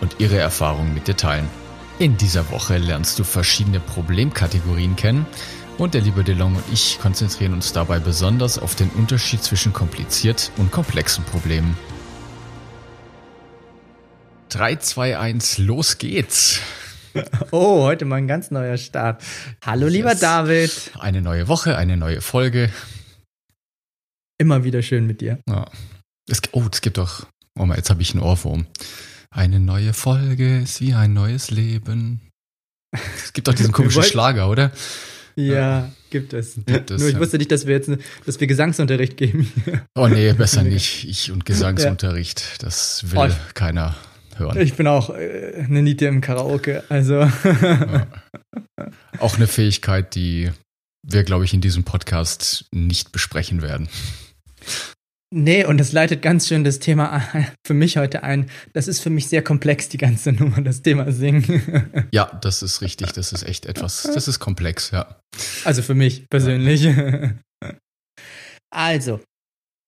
und ihre Erfahrungen mit dir teilen. In dieser Woche lernst du verschiedene Problemkategorien kennen und der liebe DeLong und ich konzentrieren uns dabei besonders auf den Unterschied zwischen kompliziert und komplexen Problemen. 3, 2, 1, los geht's! Oh, heute mal ein ganz neuer Start. Hallo, yes. lieber David. Eine neue Woche, eine neue Folge. Immer wieder schön mit dir. Ja. Es, oh, es gibt doch. Oh mal, jetzt habe ich einen Ohrwurm. Eine neue Folge ist wie ein neues Leben. Es gibt doch diesen komischen Schlager, oder? Ja, ja, gibt es. Gibt es Nur ich ja. wusste nicht, dass wir jetzt, dass wir Gesangsunterricht geben. Oh nee, besser nicht. Ich und Gesangsunterricht, ja. das will oh, keiner hören. Ich bin auch äh, eine Niete im Karaoke, also. Auch eine Fähigkeit, die wir, glaube ich, in diesem Podcast nicht besprechen werden. Nee, und das leitet ganz schön das Thema für mich heute ein. Das ist für mich sehr komplex, die ganze Nummer, das Thema Singen. Ja, das ist richtig. Das ist echt etwas, das ist komplex, ja. Also für mich persönlich. Ja. Also,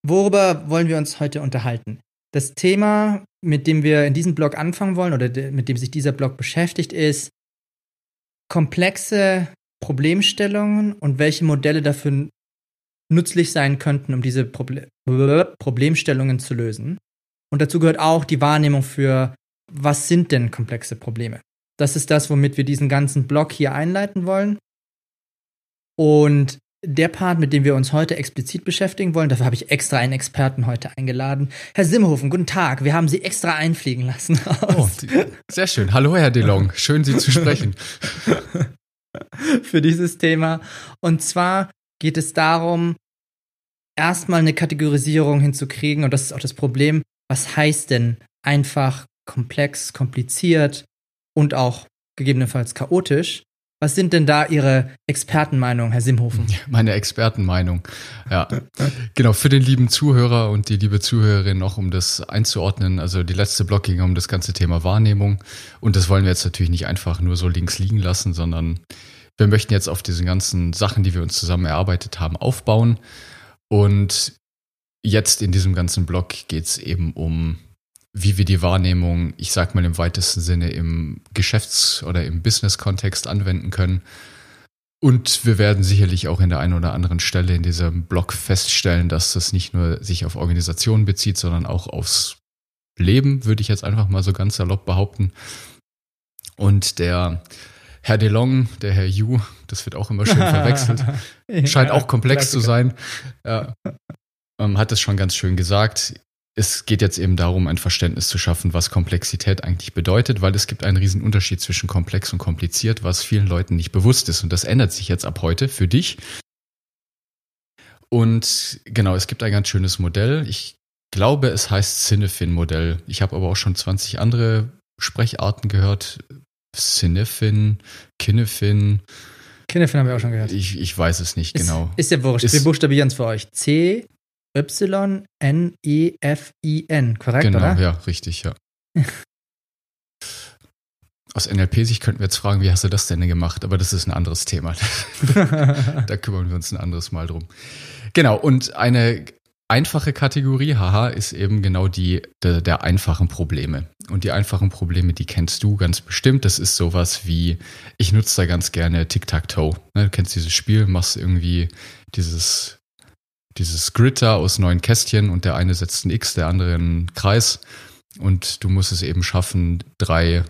worüber wollen wir uns heute unterhalten? Das Thema, mit dem wir in diesem Blog anfangen wollen oder mit dem sich dieser Blog beschäftigt, ist komplexe Problemstellungen und welche Modelle dafür nützlich sein könnten, um diese Proble Problemstellungen zu lösen. Und dazu gehört auch die Wahrnehmung für, was sind denn komplexe Probleme? Das ist das, womit wir diesen ganzen Blog hier einleiten wollen. Und der Part, mit dem wir uns heute explizit beschäftigen wollen, dafür habe ich extra einen Experten heute eingeladen. Herr Simhofen, guten Tag. Wir haben Sie extra einfliegen lassen. Oh, sehr schön. Hallo, Herr DeLong. Schön, Sie zu sprechen. Für dieses Thema. Und zwar geht es darum, erstmal eine Kategorisierung hinzukriegen. Und das ist auch das Problem. Was heißt denn einfach, komplex, kompliziert und auch gegebenenfalls chaotisch? Was sind denn da Ihre Expertenmeinungen, Herr Simhofen? Meine Expertenmeinung. Ja, genau. Für den lieben Zuhörer und die liebe Zuhörerin noch, um das einzuordnen. Also die letzte Block ging um das ganze Thema Wahrnehmung. Und das wollen wir jetzt natürlich nicht einfach nur so links liegen lassen, sondern wir möchten jetzt auf diesen ganzen Sachen, die wir uns zusammen erarbeitet haben, aufbauen. Und jetzt in diesem ganzen Block geht es eben um wie wir die Wahrnehmung, ich sag mal im weitesten Sinne im Geschäfts- oder im Business-Kontext anwenden können. Und wir werden sicherlich auch in der einen oder anderen Stelle in diesem Blog feststellen, dass das nicht nur sich auf Organisationen bezieht, sondern auch aufs Leben, würde ich jetzt einfach mal so ganz salopp behaupten. Und der Herr DeLong, der Herr Yu, das wird auch immer schön verwechselt, scheint auch komplex zu sein, ja, ähm, hat es schon ganz schön gesagt es geht jetzt eben darum, ein Verständnis zu schaffen, was Komplexität eigentlich bedeutet, weil es gibt einen riesen Unterschied zwischen komplex und kompliziert, was vielen Leuten nicht bewusst ist. Und das ändert sich jetzt ab heute für dich. Und genau, es gibt ein ganz schönes Modell. Ich glaube, es heißt Cinefin-Modell. Ich habe aber auch schon 20 andere Sprecharten gehört. Cinefin, Kinefin. Kinefin haben wir auch schon gehört. Ich, ich weiß es nicht ist, genau. Ist ja wurscht. Ist, wir buchstabieren es für euch. C, Y-N-E-F-I-N, korrekt, genau, oder? Genau, ja, richtig, ja. Aus NLP-Sicht könnten wir jetzt fragen, wie hast du das denn gemacht? Aber das ist ein anderes Thema. da kümmern wir uns ein anderes Mal drum. Genau, und eine einfache Kategorie, haha, ist eben genau die der, der einfachen Probleme. Und die einfachen Probleme, die kennst du ganz bestimmt. Das ist sowas wie, ich nutze da ganz gerne Tic-Tac-Toe. Ne, du kennst dieses Spiel, machst irgendwie dieses dieses Grid da aus neun Kästchen und der eine setzt ein X, der andere einen Kreis. Und du musst es eben schaffen, drei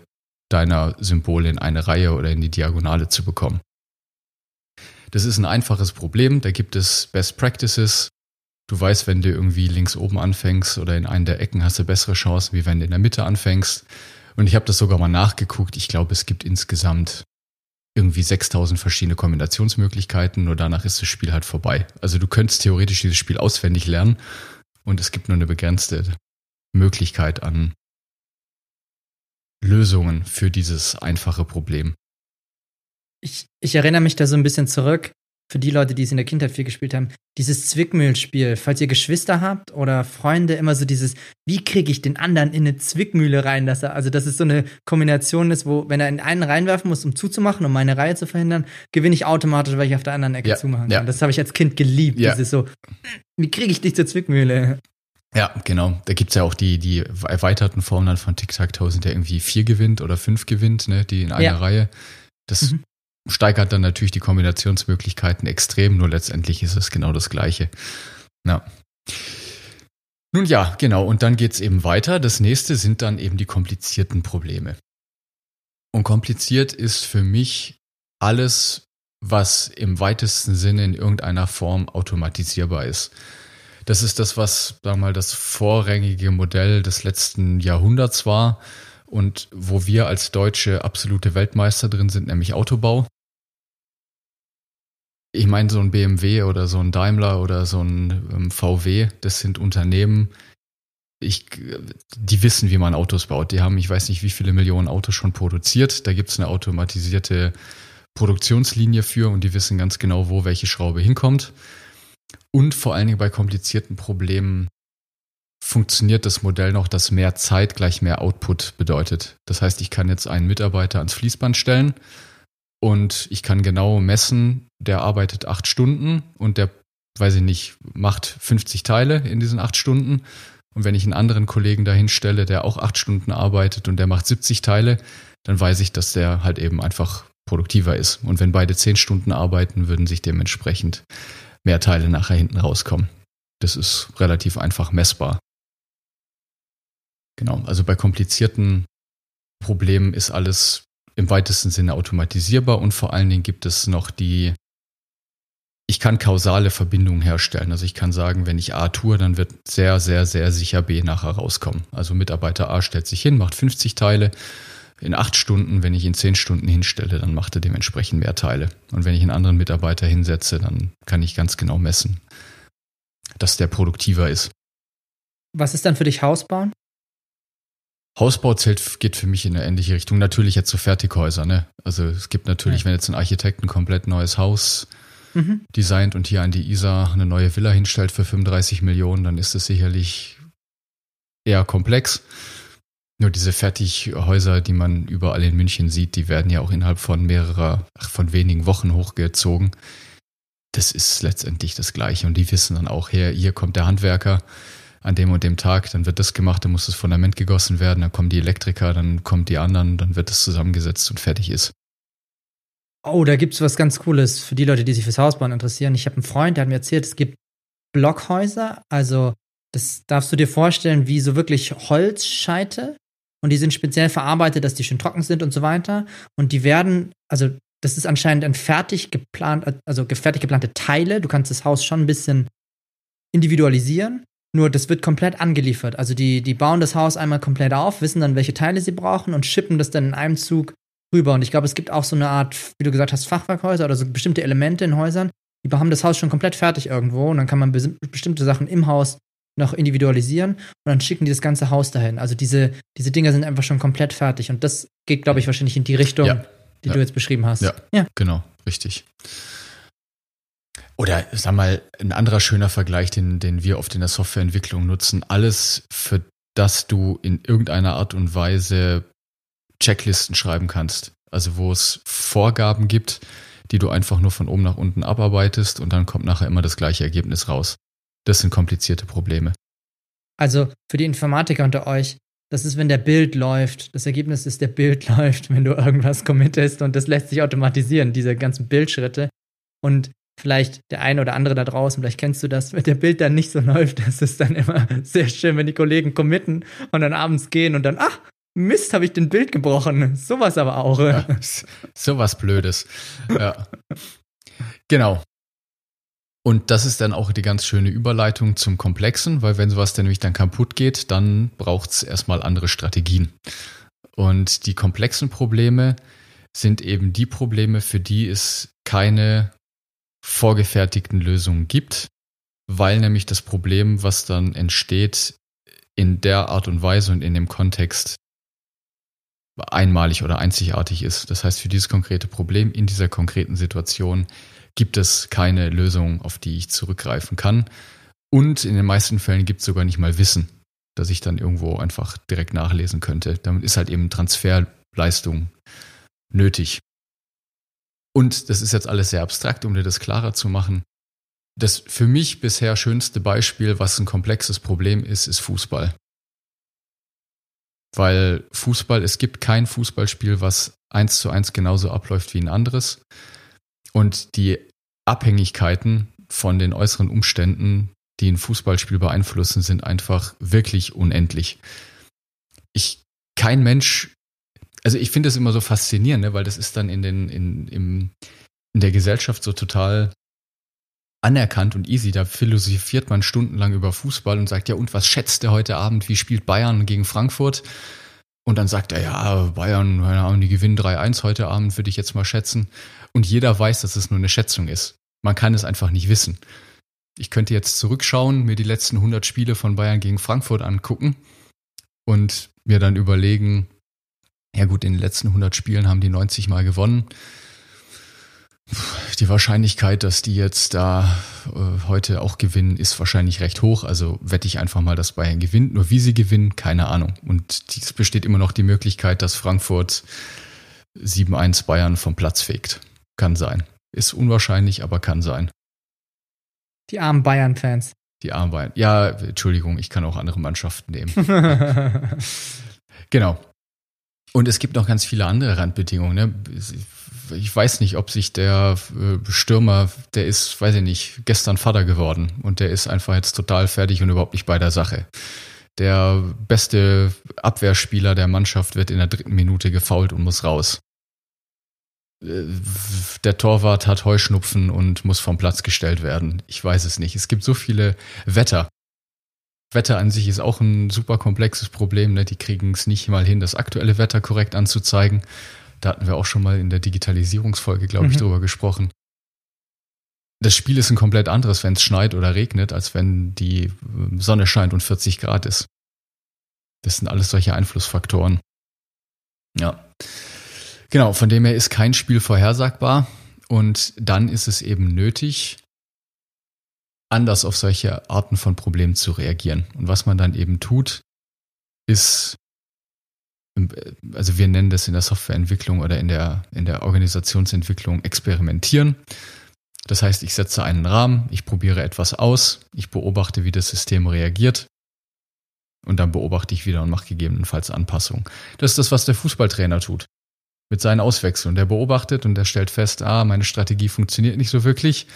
deiner Symbole in eine Reihe oder in die Diagonale zu bekommen. Das ist ein einfaches Problem, da gibt es Best Practices. Du weißt, wenn du irgendwie links oben anfängst oder in einen der Ecken hast du bessere Chancen, wie wenn du in der Mitte anfängst. Und ich habe das sogar mal nachgeguckt. Ich glaube, es gibt insgesamt irgendwie 6000 verschiedene Kombinationsmöglichkeiten, nur danach ist das Spiel halt vorbei. Also du könntest theoretisch dieses Spiel auswendig lernen und es gibt nur eine begrenzte Möglichkeit an Lösungen für dieses einfache Problem. Ich, ich erinnere mich da so ein bisschen zurück für die Leute, die es in der Kindheit viel gespielt haben, dieses Zwickmühlenspiel, falls ihr Geschwister habt oder Freunde, immer so dieses, wie kriege ich den anderen in eine Zwickmühle rein, dass er, also dass es so eine Kombination ist, wo, wenn er in einen reinwerfen muss, um zuzumachen, um meine Reihe zu verhindern, gewinne ich automatisch, weil ich auf der anderen Ecke ja, zumachen kann. Ja. Das habe ich als Kind geliebt, Ja. dieses so, wie kriege ich dich zur Zwickmühle? Ja, genau. Da gibt's ja auch die, die erweiterten Formen dann von Tic-Tac-Toe sind ja irgendwie vier gewinnt oder fünf gewinnt, ne, die in einer. Reihe. Das Mhm. Steigert dann natürlich die Kombinationsmöglichkeiten extrem, nur letztendlich ist es genau das Gleiche. Ja. Nun ja, genau. Und dann geht's eben weiter. Das nächste sind dann eben die komplizierten Probleme. Und kompliziert ist für mich alles, was im weitesten Sinne in irgendeiner Form automatisierbar ist. Das ist das, was, sagen wir mal, das vorrangige Modell des letzten Jahrhunderts war und wo wir als Deutsche absolute Weltmeister drin sind, nämlich Autobau. Ich meine, so ein BMW oder so ein Daimler oder so ein ähm, VW, das sind Unternehmen, ich, die wissen, wie man Autos baut. Die haben, ich weiß nicht, wie viele Millionen Autos schon produziert. Da gibt es eine automatisierte Produktionslinie für und die wissen ganz genau, wo welche Schraube hinkommt. Und vor allen Dingen bei komplizierten Problemen funktioniert das Modell noch, dass mehr Zeit gleich mehr Output bedeutet. Das heißt, ich kann jetzt einen Mitarbeiter ans Fließband stellen und ich kann genau messen, der arbeitet acht Stunden und der, weiß ich nicht, macht 50 Teile in diesen acht Stunden. Und wenn ich einen anderen Kollegen dahin stelle, der auch acht Stunden arbeitet und der macht 70 Teile, dann weiß ich, dass der halt eben einfach produktiver ist. Und wenn beide zehn Stunden arbeiten, würden sich dementsprechend mehr Teile nachher hinten rauskommen. Das ist relativ einfach messbar. Genau, also bei komplizierten Problemen ist alles im weitesten Sinne automatisierbar und vor allen Dingen gibt es noch die, ich kann kausale Verbindungen herstellen. Also ich kann sagen, wenn ich A tue, dann wird sehr, sehr, sehr sicher B nachher rauskommen. Also Mitarbeiter A stellt sich hin, macht 50 Teile in acht Stunden. Wenn ich ihn zehn Stunden hinstelle, dann macht er dementsprechend mehr Teile. Und wenn ich einen anderen Mitarbeiter hinsetze, dann kann ich ganz genau messen, dass der produktiver ist. Was ist dann für dich Hausbauen? Hausbau zählt, geht für mich in eine ähnliche Richtung. Natürlich jetzt so Fertighäuser, ne? Also es gibt natürlich, Ja. wenn jetzt ein Architekt ein komplett neues Haus Mhm. designt und hier an die Isar eine neue Villa hinstellt für 35 Millionen, dann ist es sicherlich eher komplex. Nur diese Fertighäuser, die man überall in München sieht, die werden ja auch innerhalb von mehrerer, ach, von wenigen Wochen hochgezogen. Das ist letztendlich das Gleiche. Und die wissen dann auch, hier, hier kommt der Handwerker an dem und dem Tag, dann wird das gemacht, dann muss das Fundament gegossen werden, dann kommen die Elektriker, dann kommen die anderen, dann wird das zusammengesetzt und fertig ist. Oh, da gibt's was ganz Cooles für die Leute, die sich fürs Hausbauen interessieren. Ich habe einen Freund, der hat mir erzählt, es gibt Blockhäuser, also das darfst du dir vorstellen, wie so wirklich Holzscheite und die sind speziell verarbeitet, dass die schön trocken sind und so weiter und die werden, also das ist anscheinend ein fertig geplant, also fertig geplante Teile. Du kannst das Haus schon ein bisschen individualisieren, nur das wird komplett angeliefert. Also die, die bauen das Haus einmal komplett auf, wissen dann, welche Teile sie brauchen und schippen das dann in einem Zug rüber. Und ich glaube, es gibt auch so eine Art, wie du gesagt hast, Fachwerkhäuser oder so bestimmte Elemente in Häusern, die haben das Haus schon komplett fertig irgendwo und dann kann man bes- bestimmte Sachen im Haus noch individualisieren und dann schicken die das ganze Haus dahin. Also diese, diese Dinger sind einfach schon komplett fertig und das geht, glaube ich, wahrscheinlich in die Richtung, Ja. die Ja. du jetzt beschrieben hast. Ja. ja. Genau, richtig. Oder sag mal, ein anderer schöner Vergleich, den, den wir oft in der Softwareentwicklung nutzen. Alles, für das du in irgendeiner Art und Weise Checklisten schreiben kannst. Also wo es Vorgaben gibt, die du einfach nur von oben nach unten abarbeitest und dann kommt nachher immer das gleiche Ergebnis raus. Das sind komplizierte Probleme. Also für die Informatiker unter euch, das ist, wenn der Bild läuft. Das Ergebnis ist, der Bild läuft, wenn du irgendwas committest und das lässt sich automatisieren, diese ganzen Bildschritte. Und vielleicht der eine oder andere da draußen, vielleicht kennst du das, wenn der Bild dann nicht so läuft, das ist dann immer sehr schön, wenn die Kollegen committen und dann abends gehen und dann, ach, Mist, habe ich den Bild gebrochen. Sowas aber auch. Ja, so was Blödes. Ja. Genau. Und das ist dann auch die ganz schöne Überleitung zum Komplexen, weil wenn sowas dann nämlich dann kaputt geht, dann braucht es erstmal andere Strategien. Und die komplexen Probleme sind eben die Probleme, für die es keine vorgefertigten Lösungen gibt, weil nämlich das Problem, was dann entsteht, in der Art und Weise und in dem Kontext einmalig oder einzigartig ist. Das heißt, für dieses konkrete Problem in dieser konkreten Situation gibt es keine Lösung, auf die ich zurückgreifen kann. Und in den meisten Fällen gibt es sogar nicht mal Wissen, das ich dann irgendwo einfach direkt nachlesen könnte. Damit ist halt eben Transferleistung nötig. Und das ist jetzt alles sehr abstrakt, um dir das klarer zu machen. Das für mich bisher schönste Beispiel, was ein komplexes Problem ist, ist Fußball. Weil Fußball, es gibt kein Fußballspiel, was eins zu eins genauso abläuft wie ein anderes. Und die Abhängigkeiten von den äußeren Umständen, die ein Fußballspiel beeinflussen, sind einfach wirklich unendlich. Ich, kein Mensch, also ich finde das immer so faszinierend, ne, weil das ist dann in den, in, im, in der Gesellschaft so total anerkannt und easy. Da philosophiert man stundenlang über Fußball und sagt, ja, und was schätzt er heute Abend? Wie spielt Bayern gegen Frankfurt? Und dann sagt er, ja, Bayern, keine Ahnung, die gewinnen 3-1 heute Abend, würde ich jetzt mal schätzen. Und jeder weiß, dass es nur eine Schätzung ist. Man kann es einfach nicht wissen. Ich könnte jetzt zurückschauen, mir die letzten 100 Spiele von Bayern gegen Frankfurt angucken und mir dann überlegen, ja gut, in den letzten 100 Spielen haben die 90 mal gewonnen. Die Wahrscheinlichkeit, dass die jetzt da äh, heute auch gewinnen, ist wahrscheinlich recht hoch. Also wette ich einfach mal, dass Bayern gewinnt. Nur wie sie gewinnen, keine Ahnung. Und es besteht immer noch die Möglichkeit, dass Frankfurt 7-1 Bayern vom Platz fegt. Kann sein. Ist unwahrscheinlich, aber kann sein. Die armen Bayern-Fans. Die armen Bayern. Ja, Entschuldigung, ich kann auch andere Mannschaften nehmen. genau. Und es gibt noch ganz viele andere Randbedingungen. Ne? Ich weiß nicht, ob sich der äh, Stürmer, der ist, weiß ich nicht, gestern Vater geworden und der ist einfach jetzt total fertig und überhaupt nicht bei der Sache. Der beste Abwehrspieler der Mannschaft wird in der dritten Minute gefault und muss raus. Äh, der Torwart hat Heuschnupfen und muss vom Platz gestellt werden. Ich weiß es nicht. Es gibt so viele Wetter. Wetter an sich ist auch ein super komplexes Problem. Ne? Die kriegen es nicht mal hin, das aktuelle Wetter korrekt anzuzeigen. Da hatten wir auch schon mal in der Digitalisierungsfolge, glaube ich, mhm. drüber gesprochen. Das Spiel ist ein komplett anderes, wenn es schneit oder regnet, als wenn die ähm, Sonne scheint und 40 Grad ist. Das sind alles solche Einflussfaktoren. Ja. Genau, von dem her ist kein Spiel vorhersagbar und dann ist es eben nötig, anders auf solche Arten von Problemen zu reagieren. Und was man dann eben tut, ist, also wir nennen das in der Softwareentwicklung oder in der, in der Organisationsentwicklung experimentieren. Das heißt, ich setze einen Rahmen, ich probiere etwas aus, ich beobachte, wie das System reagiert und dann beobachte ich wieder und mache gegebenenfalls Anpassungen. Das ist das, was der Fußballtrainer tut mit seinen Auswechseln. Der beobachtet und der stellt fest, ah, meine Strategie funktioniert nicht so wirklich.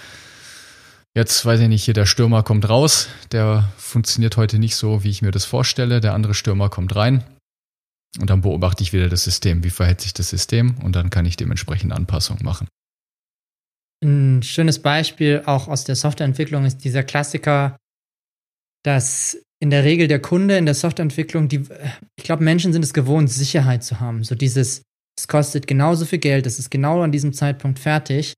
Jetzt weiß ich nicht, hier der Stürmer kommt raus, der funktioniert heute nicht so, wie ich mir das vorstelle. Der andere Stürmer kommt rein und dann beobachte ich wieder das System. Wie verhält sich das System? Und dann kann ich dementsprechend Anpassungen machen. Ein schönes Beispiel auch aus der Softwareentwicklung ist dieser Klassiker, dass in der Regel der Kunde in der Softwareentwicklung, die, ich glaube, Menschen sind es gewohnt, Sicherheit zu haben. So dieses, es kostet genauso viel Geld, es ist genau an diesem Zeitpunkt fertig.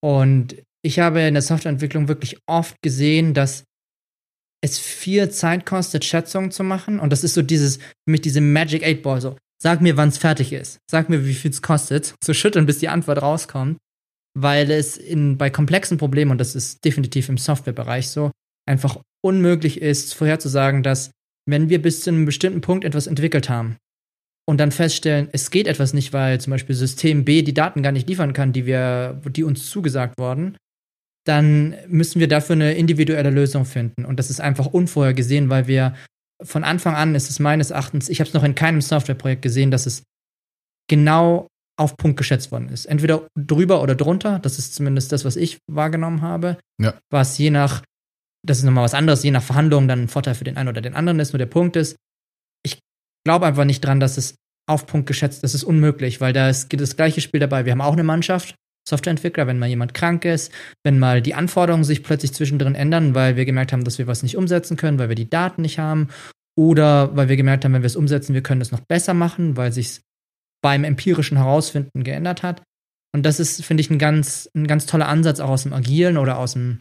Und ich habe in der Softwareentwicklung wirklich oft gesehen, dass es viel Zeit kostet, Schätzungen zu machen. Und das ist so dieses, für mich diese Magic 8 Ball, so, sag mir, wann es fertig ist. Sag mir, wie viel es kostet. Zu schütteln, bis die Antwort rauskommt. Weil es in, bei komplexen Problemen, und das ist definitiv im Softwarebereich so, einfach unmöglich ist, vorherzusagen, dass wenn wir bis zu einem bestimmten Punkt etwas entwickelt haben, und dann feststellen, es geht etwas nicht, weil zum Beispiel System B die Daten gar nicht liefern kann, die wir, die uns zugesagt wurden, dann müssen wir dafür eine individuelle Lösung finden. Und das ist einfach unvorhergesehen, weil wir von Anfang an ist es meines Erachtens, ich habe es noch in keinem Softwareprojekt gesehen, dass es genau auf Punkt geschätzt worden ist. Entweder drüber oder drunter, das ist zumindest das, was ich wahrgenommen habe. Ja. Was je nach, das ist nochmal was anderes, je nach Verhandlungen dann ein Vorteil für den einen oder den anderen ist. Nur der Punkt ist, glaube einfach nicht dran, dass es auf Punkt geschätzt ist. Das ist unmöglich, weil da ist das gleiche Spiel dabei. Wir haben auch eine Mannschaft, Softwareentwickler, wenn mal jemand krank ist, wenn mal die Anforderungen sich plötzlich zwischendrin ändern, weil wir gemerkt haben, dass wir was nicht umsetzen können, weil wir die Daten nicht haben oder weil wir gemerkt haben, wenn wir es umsetzen, wir können es noch besser machen, weil sich beim empirischen Herausfinden geändert hat. Und das ist, finde ich, ein ganz, ein ganz toller Ansatz auch aus dem Agilen oder aus, dem,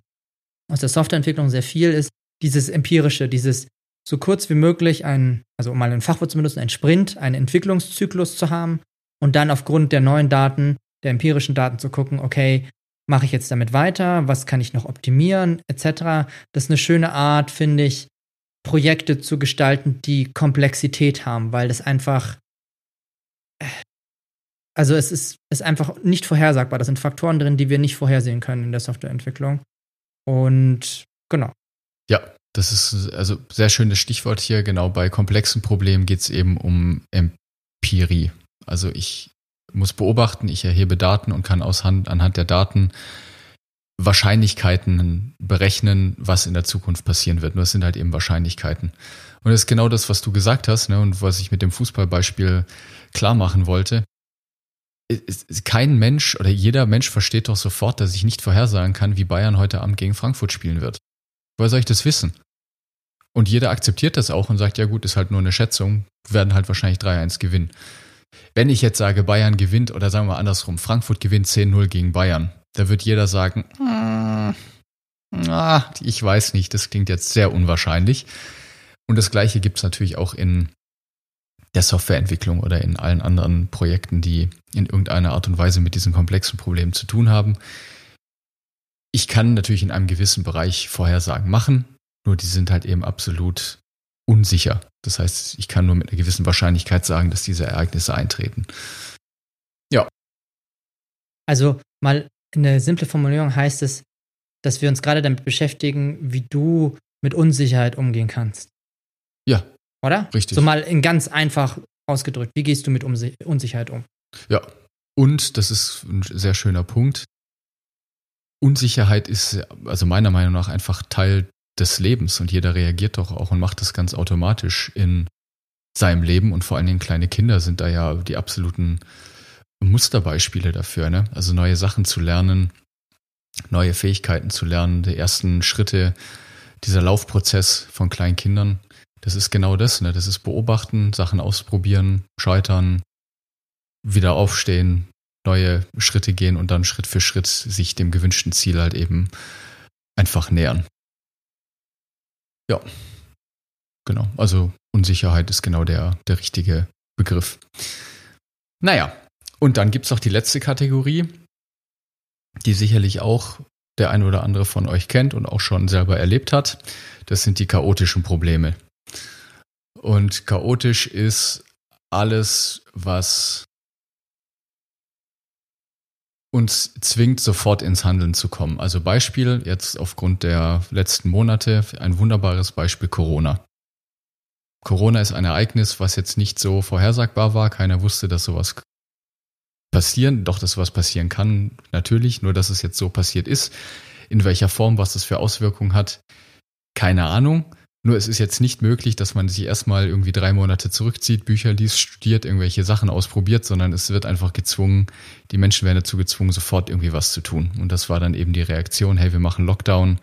aus der Softwareentwicklung sehr viel ist, dieses empirische, dieses so kurz wie möglich ein, also um mal ein Fachwort zu benutzen, ein Sprint, einen Entwicklungszyklus zu haben und dann aufgrund der neuen Daten, der empirischen Daten zu gucken, okay, mache ich jetzt damit weiter, was kann ich noch optimieren, etc. Das ist eine schöne Art, finde ich, Projekte zu gestalten, die Komplexität haben, weil das einfach, äh, also es ist, ist einfach nicht vorhersagbar. Da sind Faktoren drin, die wir nicht vorhersehen können in der Softwareentwicklung. Und genau. Ja, das ist also sehr schönes Stichwort hier. Genau bei komplexen Problemen geht es eben um Empirie. Also ich muss beobachten, ich erhebe Daten und kann aus Hand, anhand der Daten Wahrscheinlichkeiten berechnen, was in der Zukunft passieren wird. Nur es sind halt eben Wahrscheinlichkeiten. Und das ist genau das, was du gesagt hast, ne, und was ich mit dem Fußballbeispiel klar machen wollte. Kein Mensch oder jeder Mensch versteht doch sofort, dass ich nicht vorhersagen kann, wie Bayern heute Abend gegen Frankfurt spielen wird. Woher soll ich das wissen? Und jeder akzeptiert das auch und sagt, ja gut, ist halt nur eine Schätzung, werden halt wahrscheinlich 3-1 gewinnen. Wenn ich jetzt sage, Bayern gewinnt oder sagen wir andersrum, Frankfurt gewinnt 10-0 gegen Bayern, da wird jeder sagen, ah, ich weiß nicht, das klingt jetzt sehr unwahrscheinlich. Und das Gleiche gibt es natürlich auch in der Softwareentwicklung oder in allen anderen Projekten, die in irgendeiner Art und Weise mit diesen komplexen Problemen zu tun haben. Ich kann natürlich in einem gewissen Bereich Vorhersagen machen, nur die sind halt eben absolut unsicher. Das heißt, ich kann nur mit einer gewissen Wahrscheinlichkeit sagen, dass diese Ereignisse eintreten. Ja. Also mal eine simple Formulierung heißt es, dass wir uns gerade damit beschäftigen, wie du mit Unsicherheit umgehen kannst. Ja. Oder? Richtig. So mal in ganz einfach ausgedrückt. Wie gehst du mit Unsicherheit um? Ja. Und das ist ein sehr schöner Punkt. Unsicherheit ist also meiner Meinung nach einfach Teil des Lebens und jeder reagiert doch auch und macht das ganz automatisch in seinem Leben und vor allen Dingen kleine Kinder sind da ja die absoluten Musterbeispiele dafür, ne? Also neue Sachen zu lernen, neue Fähigkeiten zu lernen, die ersten Schritte, dieser Laufprozess von kleinen Kindern, das ist genau das, ne? Das ist beobachten, Sachen ausprobieren, scheitern, wieder aufstehen, neue Schritte gehen und dann Schritt für Schritt sich dem gewünschten Ziel halt eben einfach nähern. Ja. Genau. Also Unsicherheit ist genau der, der richtige Begriff. Naja, und dann gibt es noch die letzte Kategorie, die sicherlich auch der eine oder andere von euch kennt und auch schon selber erlebt hat. Das sind die chaotischen Probleme. Und chaotisch ist alles, was uns zwingt, sofort ins Handeln zu kommen. Also Beispiel, jetzt aufgrund der letzten Monate, ein wunderbares Beispiel Corona. Corona ist ein Ereignis, was jetzt nicht so vorhersagbar war. Keiner wusste, dass sowas passieren, doch dass was passieren kann, natürlich, nur dass es jetzt so passiert ist. In welcher Form, was das für Auswirkungen hat, keine Ahnung. Nur es ist jetzt nicht möglich, dass man sich erstmal irgendwie drei Monate zurückzieht, Bücher liest, studiert, irgendwelche Sachen ausprobiert, sondern es wird einfach gezwungen, die Menschen werden dazu gezwungen, sofort irgendwie was zu tun. Und das war dann eben die Reaktion, hey, wir machen Lockdown,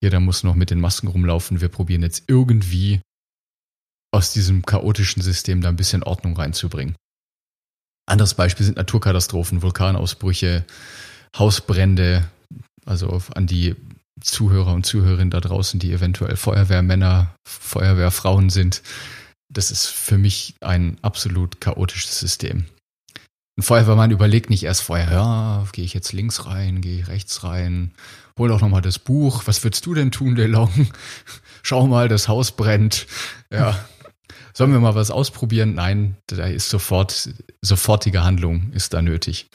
jeder muss noch mit den Masken rumlaufen, wir probieren jetzt irgendwie aus diesem chaotischen System da ein bisschen Ordnung reinzubringen. Anderes Beispiel sind Naturkatastrophen, Vulkanausbrüche, Hausbrände, also an die Zuhörer und Zuhörerinnen da draußen, die eventuell Feuerwehrmänner, Feuerwehrfrauen sind. Das ist für mich ein absolut chaotisches System. Ein Feuerwehrmann überlegt nicht erst vorher, ja, gehe ich jetzt links rein, gehe ich rechts rein, hol doch nochmal das Buch, was würdest du denn tun, DeLong? Schau mal, das Haus brennt. Ja, Sollen wir mal was ausprobieren? Nein, da ist sofort, sofortige Handlung ist da nötig.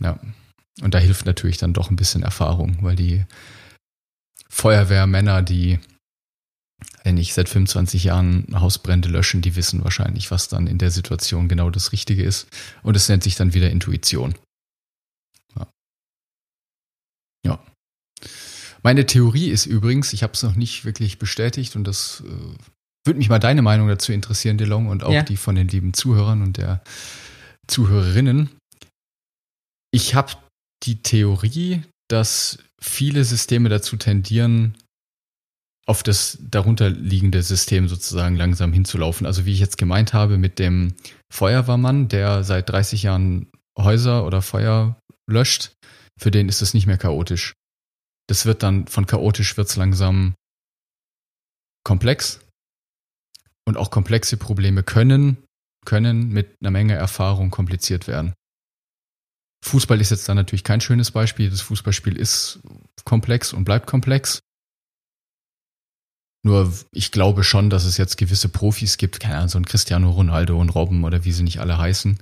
Ja. Und da hilft natürlich dann doch ein bisschen Erfahrung, weil die Feuerwehrmänner, die wenn ich seit 25 Jahren Hausbrände löschen, die wissen wahrscheinlich, was dann in der Situation genau das Richtige ist. Und es nennt sich dann wieder Intuition. Ja. ja. Meine Theorie ist übrigens, ich habe es noch nicht wirklich bestätigt und das äh, würde mich mal deine Meinung dazu interessieren, DeLong, und auch ja. die von den lieben Zuhörern und der Zuhörerinnen. Ich habe die Theorie, dass viele Systeme dazu tendieren, auf das darunterliegende System sozusagen langsam hinzulaufen. Also wie ich jetzt gemeint habe mit dem Feuerwehrmann, der seit 30 Jahren Häuser oder Feuer löscht, für den ist es nicht mehr chaotisch. Das wird dann von chaotisch wird's langsam komplex Und auch komplexe Probleme können, können mit einer Menge Erfahrung kompliziert werden. Fußball ist jetzt da natürlich kein schönes Beispiel. Das Fußballspiel ist komplex und bleibt komplex. Nur ich glaube schon, dass es jetzt gewisse Profis gibt, keine Ahnung, so ein Cristiano Ronaldo und Robben oder wie sie nicht alle heißen.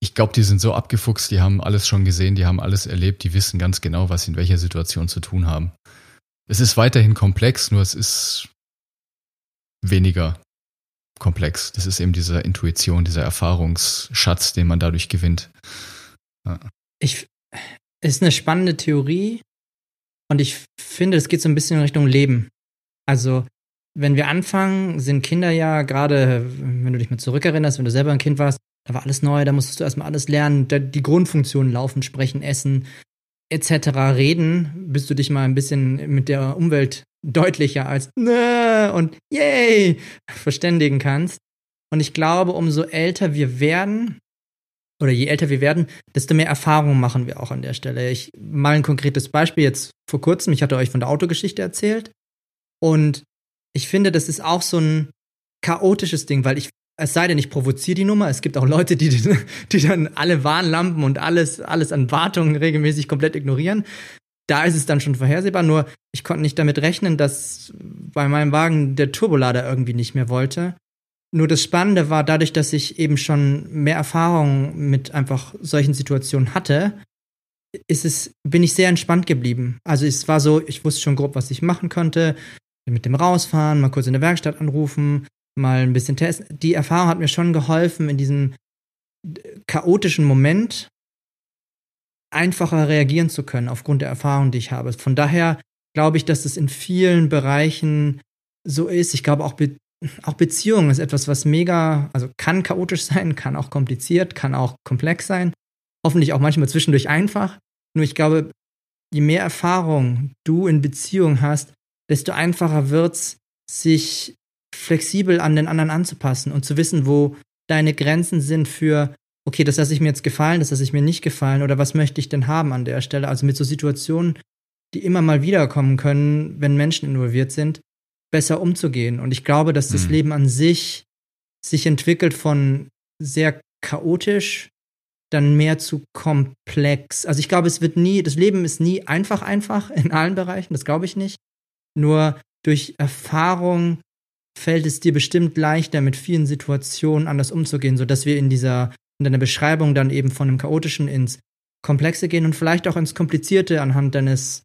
Ich glaube, die sind so abgefuchst, die haben alles schon gesehen, die haben alles erlebt, die wissen ganz genau, was sie in welcher Situation zu tun haben. Es ist weiterhin komplex, nur es ist weniger komplex. Das ist eben diese Intuition, dieser Erfahrungsschatz, den man dadurch gewinnt. Ja. Ich, ist eine spannende Theorie und ich finde, es geht so ein bisschen in Richtung Leben. Also, wenn wir anfangen, sind Kinder ja gerade, wenn du dich mal zurückerinnerst, wenn du selber ein Kind warst, da war alles neu, da musstest du erstmal alles lernen, die Grundfunktionen laufen, sprechen, essen, etc. reden, bis du dich mal ein bisschen mit der Umwelt deutlicher als Nö und yay verständigen kannst. Und ich glaube, umso älter wir werden, oder je älter wir werden, desto mehr Erfahrung machen wir auch an der Stelle. Ich mal ein konkretes Beispiel jetzt vor kurzem. Ich hatte euch von der Autogeschichte erzählt. Und ich finde, das ist auch so ein chaotisches Ding, weil ich es sei denn, ich provoziere die Nummer. Es gibt auch Leute, die, die dann alle Warnlampen und alles, alles an Wartungen regelmäßig komplett ignorieren. Da ist es dann schon vorhersehbar. Nur ich konnte nicht damit rechnen, dass bei meinem Wagen der Turbolader irgendwie nicht mehr wollte. Nur das Spannende war, dadurch, dass ich eben schon mehr Erfahrung mit einfach solchen Situationen hatte, ist es, bin ich sehr entspannt geblieben. Also es war so, ich wusste schon grob, was ich machen könnte. Mit dem rausfahren, mal kurz in der Werkstatt anrufen, mal ein bisschen testen. Die Erfahrung hat mir schon geholfen, in diesem chaotischen Moment einfacher reagieren zu können, aufgrund der Erfahrung, die ich habe. Von daher glaube ich, dass es in vielen Bereichen so ist. Ich glaube auch, Be auch Beziehungen ist etwas, was mega, also kann chaotisch sein, kann auch kompliziert, kann auch komplex sein. Hoffentlich auch manchmal zwischendurch einfach. Nur ich glaube, je mehr Erfahrung du in Beziehung hast, desto einfacher wird's, sich flexibel an den anderen anzupassen und zu wissen, wo deine Grenzen sind für, okay, das lasse ich mir jetzt gefallen, das lasse ich mir nicht gefallen oder was möchte ich denn haben an der Stelle. Also mit so Situationen, die immer mal wiederkommen können, wenn Menschen involviert sind, besser umzugehen. Und ich glaube, dass das mhm. Leben an sich sich entwickelt von sehr chaotisch dann mehr zu komplex. Also ich glaube, es wird nie, das Leben ist nie einfach einfach in allen Bereichen, das glaube ich nicht. Nur durch Erfahrung fällt es dir bestimmt leichter, mit vielen Situationen anders umzugehen, sodass wir in dieser, in deiner Beschreibung dann eben von dem Chaotischen ins Komplexe gehen und vielleicht auch ins Komplizierte anhand deines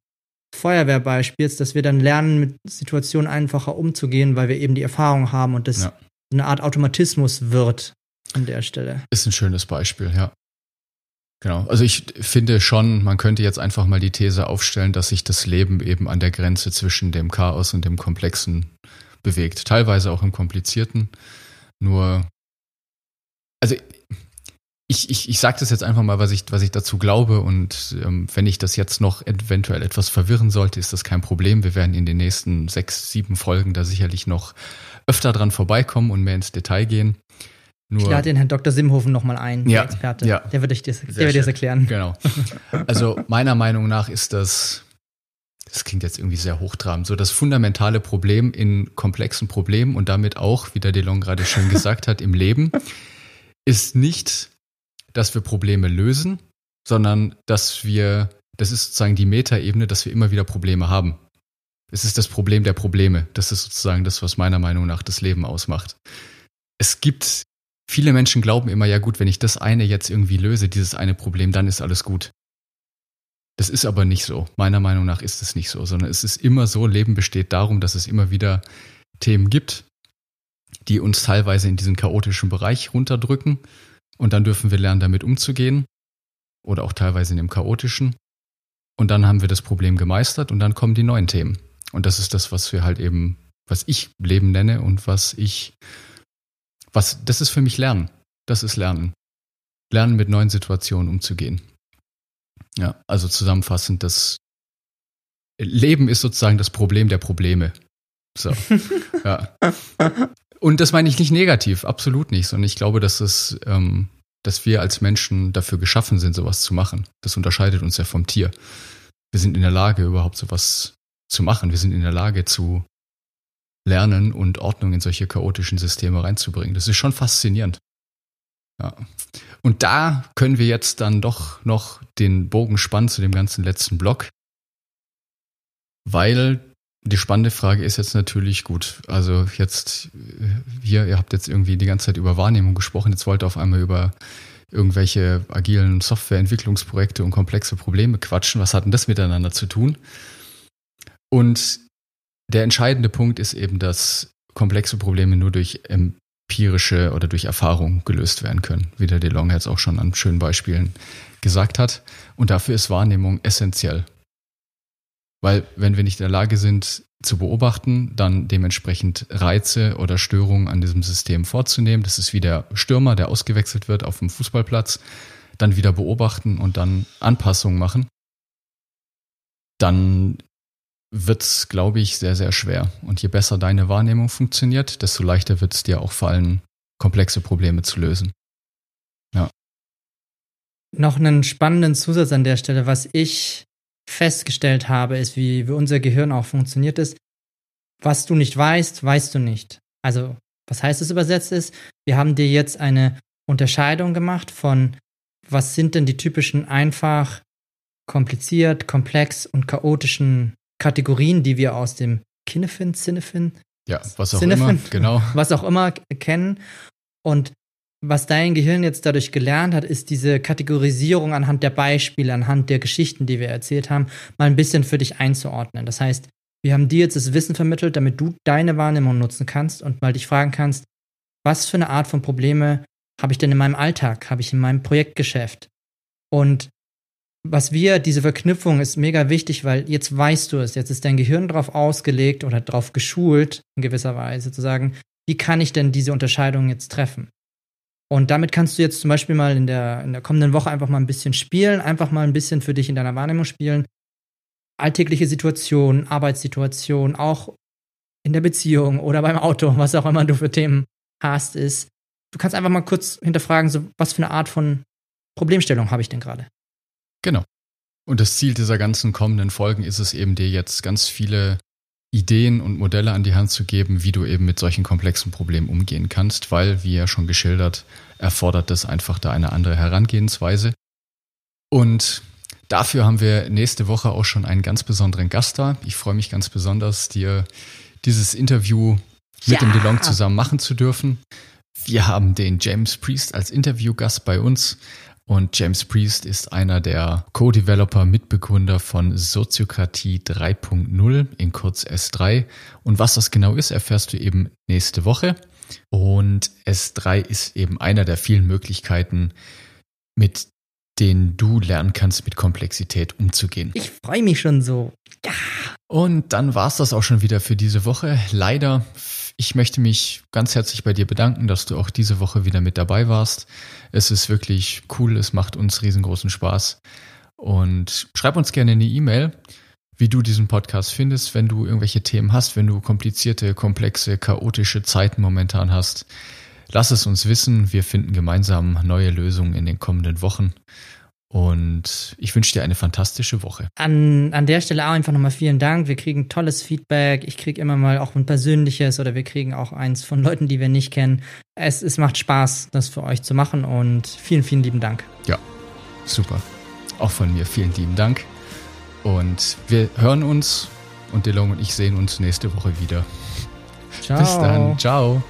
Feuerwehrbeispiels, dass wir dann lernen, mit Situationen einfacher umzugehen, weil wir eben die Erfahrung haben und das ja. eine Art Automatismus wird an der Stelle. Ist ein schönes Beispiel, ja. Genau. Also ich finde schon, man könnte jetzt einfach mal die These aufstellen, dass sich das Leben eben an der Grenze zwischen dem Chaos und dem Komplexen bewegt. Teilweise auch im Komplizierten. Nur, also ich, ich, ich sage das jetzt einfach mal, was ich, was ich dazu glaube. Und ähm, wenn ich das jetzt noch eventuell etwas verwirren sollte, ist das kein Problem. Wir werden in den nächsten sechs, sieben Folgen da sicherlich noch öfter dran vorbeikommen und mehr ins Detail gehen. Nur, ich lade den Herrn Dr. Simhofen nochmal ein, ja, der Experte. Ja, der wird euch das, der wird das erklären. Genau. Also meiner Meinung nach ist das das klingt jetzt irgendwie sehr hochtrabend, so das fundamentale Problem in komplexen Problemen und damit auch, wie der Delon gerade schon gesagt hat, im Leben, ist nicht, dass wir Probleme lösen, sondern dass wir, das ist sozusagen die Metaebene, dass wir immer wieder Probleme haben. Es ist das Problem der Probleme. Das ist sozusagen das, was meiner Meinung nach das Leben ausmacht. Es gibt, viele Menschen glauben immer, ja gut, wenn ich das eine jetzt irgendwie löse, dieses eine Problem, dann ist alles gut. Das ist aber nicht so. Meiner Meinung nach ist es nicht so, sondern es ist immer so, Leben besteht darum, dass es immer wieder Themen gibt, die uns teilweise in diesen chaotischen Bereich runterdrücken. Und dann dürfen wir lernen, damit umzugehen. Oder auch teilweise in dem chaotischen. Und dann haben wir das Problem gemeistert und dann kommen die neuen Themen. Und das ist das, was wir halt eben, was ich Leben nenne und was ich, was, das ist für mich Lernen. Das ist Lernen. Lernen mit neuen Situationen umzugehen. Ja, also zusammenfassend, das Leben ist sozusagen das Problem der Probleme. So. ja. Und das meine ich nicht negativ, absolut nicht, sondern ich glaube, dass es, ähm, dass wir als Menschen dafür geschaffen sind, sowas zu machen. Das unterscheidet uns ja vom Tier. Wir sind in der Lage, überhaupt sowas zu machen. Wir sind in der Lage zu lernen und Ordnung in solche chaotischen Systeme reinzubringen. Das ist schon faszinierend. Ja. Und da können wir jetzt dann doch noch den Bogen spannen zu dem ganzen letzten Block, weil die spannende Frage ist jetzt natürlich gut. Also jetzt hier, ihr habt jetzt irgendwie die ganze Zeit über Wahrnehmung gesprochen, jetzt wollt ihr auf einmal über irgendwelche agilen Softwareentwicklungsprojekte und komplexe Probleme quatschen. Was hat denn das miteinander zu tun? Und der entscheidende Punkt ist eben, dass komplexe Probleme nur durch empirische oder durch Erfahrung gelöst werden können, wie der DeLong jetzt auch schon an schönen Beispielen gesagt hat. Und dafür ist Wahrnehmung essentiell. Weil wenn wir nicht in der Lage sind zu beobachten, dann dementsprechend Reize oder Störungen an diesem System vorzunehmen, das ist wie der Stürmer, der ausgewechselt wird auf dem Fußballplatz, dann wieder beobachten und dann Anpassungen machen, dann wird es, glaube ich, sehr, sehr schwer. Und je besser deine Wahrnehmung funktioniert, desto leichter wird es dir auch fallen, komplexe Probleme zu lösen. Ja. Noch einen spannenden Zusatz an der Stelle, was ich festgestellt habe, ist, wie, wie unser Gehirn auch funktioniert ist. Was du nicht weißt, weißt du nicht. Also, was heißt es übersetzt ist? Wir haben dir jetzt eine Unterscheidung gemacht von, was sind denn die typischen einfach, kompliziert, komplex und chaotischen Kategorien, die wir aus dem Kinefin, Cinefin, ja, was auch Cinefin, immer, genau. Was auch immer kennen. Und was dein Gehirn jetzt dadurch gelernt hat, ist diese Kategorisierung anhand der Beispiele, anhand der Geschichten, die wir erzählt haben, mal ein bisschen für dich einzuordnen. Das heißt, wir haben dir jetzt das Wissen vermittelt, damit du deine Wahrnehmung nutzen kannst und mal dich fragen kannst, was für eine Art von Probleme habe ich denn in meinem Alltag, habe ich in meinem Projektgeschäft? Und was wir, diese Verknüpfung ist mega wichtig, weil jetzt weißt du es, jetzt ist dein Gehirn darauf ausgelegt oder darauf geschult, in gewisser Weise zu sagen, wie kann ich denn diese Unterscheidung jetzt treffen? Und damit kannst du jetzt zum Beispiel mal in der, in der kommenden Woche einfach mal ein bisschen spielen, einfach mal ein bisschen für dich in deiner Wahrnehmung spielen. Alltägliche Situationen, Arbeitssituationen, auch in der Beziehung oder beim Auto, was auch immer du für Themen hast, ist, du kannst einfach mal kurz hinterfragen, so, was für eine Art von Problemstellung habe ich denn gerade? Genau. Und das Ziel dieser ganzen kommenden Folgen ist es eben, dir jetzt ganz viele Ideen und Modelle an die Hand zu geben, wie du eben mit solchen komplexen Problemen umgehen kannst, weil, wie ja schon geschildert, erfordert das einfach da eine andere Herangehensweise. Und dafür haben wir nächste Woche auch schon einen ganz besonderen Gast da. Ich freue mich ganz besonders, dir dieses Interview mit ja. dem DeLong zusammen machen zu dürfen. Wir haben den James Priest als Interviewgast bei uns. Und James Priest ist einer der Co-Developer, Mitbegründer von Soziokratie 3.0 in kurz S3. Und was das genau ist, erfährst du eben nächste Woche. Und S3 ist eben einer der vielen Möglichkeiten, mit denen du lernen kannst, mit Komplexität umzugehen. Ich freue mich schon so. Ja. Und dann war es das auch schon wieder für diese Woche. Leider ich möchte mich ganz herzlich bei dir bedanken, dass du auch diese Woche wieder mit dabei warst. Es ist wirklich cool, es macht uns riesengroßen Spaß. Und schreib uns gerne eine E-Mail, wie du diesen Podcast findest, wenn du irgendwelche Themen hast, wenn du komplizierte, komplexe, chaotische Zeiten momentan hast. Lass es uns wissen. Wir finden gemeinsam neue Lösungen in den kommenden Wochen. Und ich wünsche dir eine fantastische Woche. An, an der Stelle auch einfach nochmal vielen Dank. Wir kriegen tolles Feedback. Ich kriege immer mal auch ein persönliches oder wir kriegen auch eins von Leuten, die wir nicht kennen. Es, es macht Spaß, das für euch zu machen und vielen, vielen lieben Dank. Ja, super. Auch von mir vielen lieben Dank. Und wir hören uns und Delong und ich sehen uns nächste Woche wieder. Ciao. Bis dann. Ciao.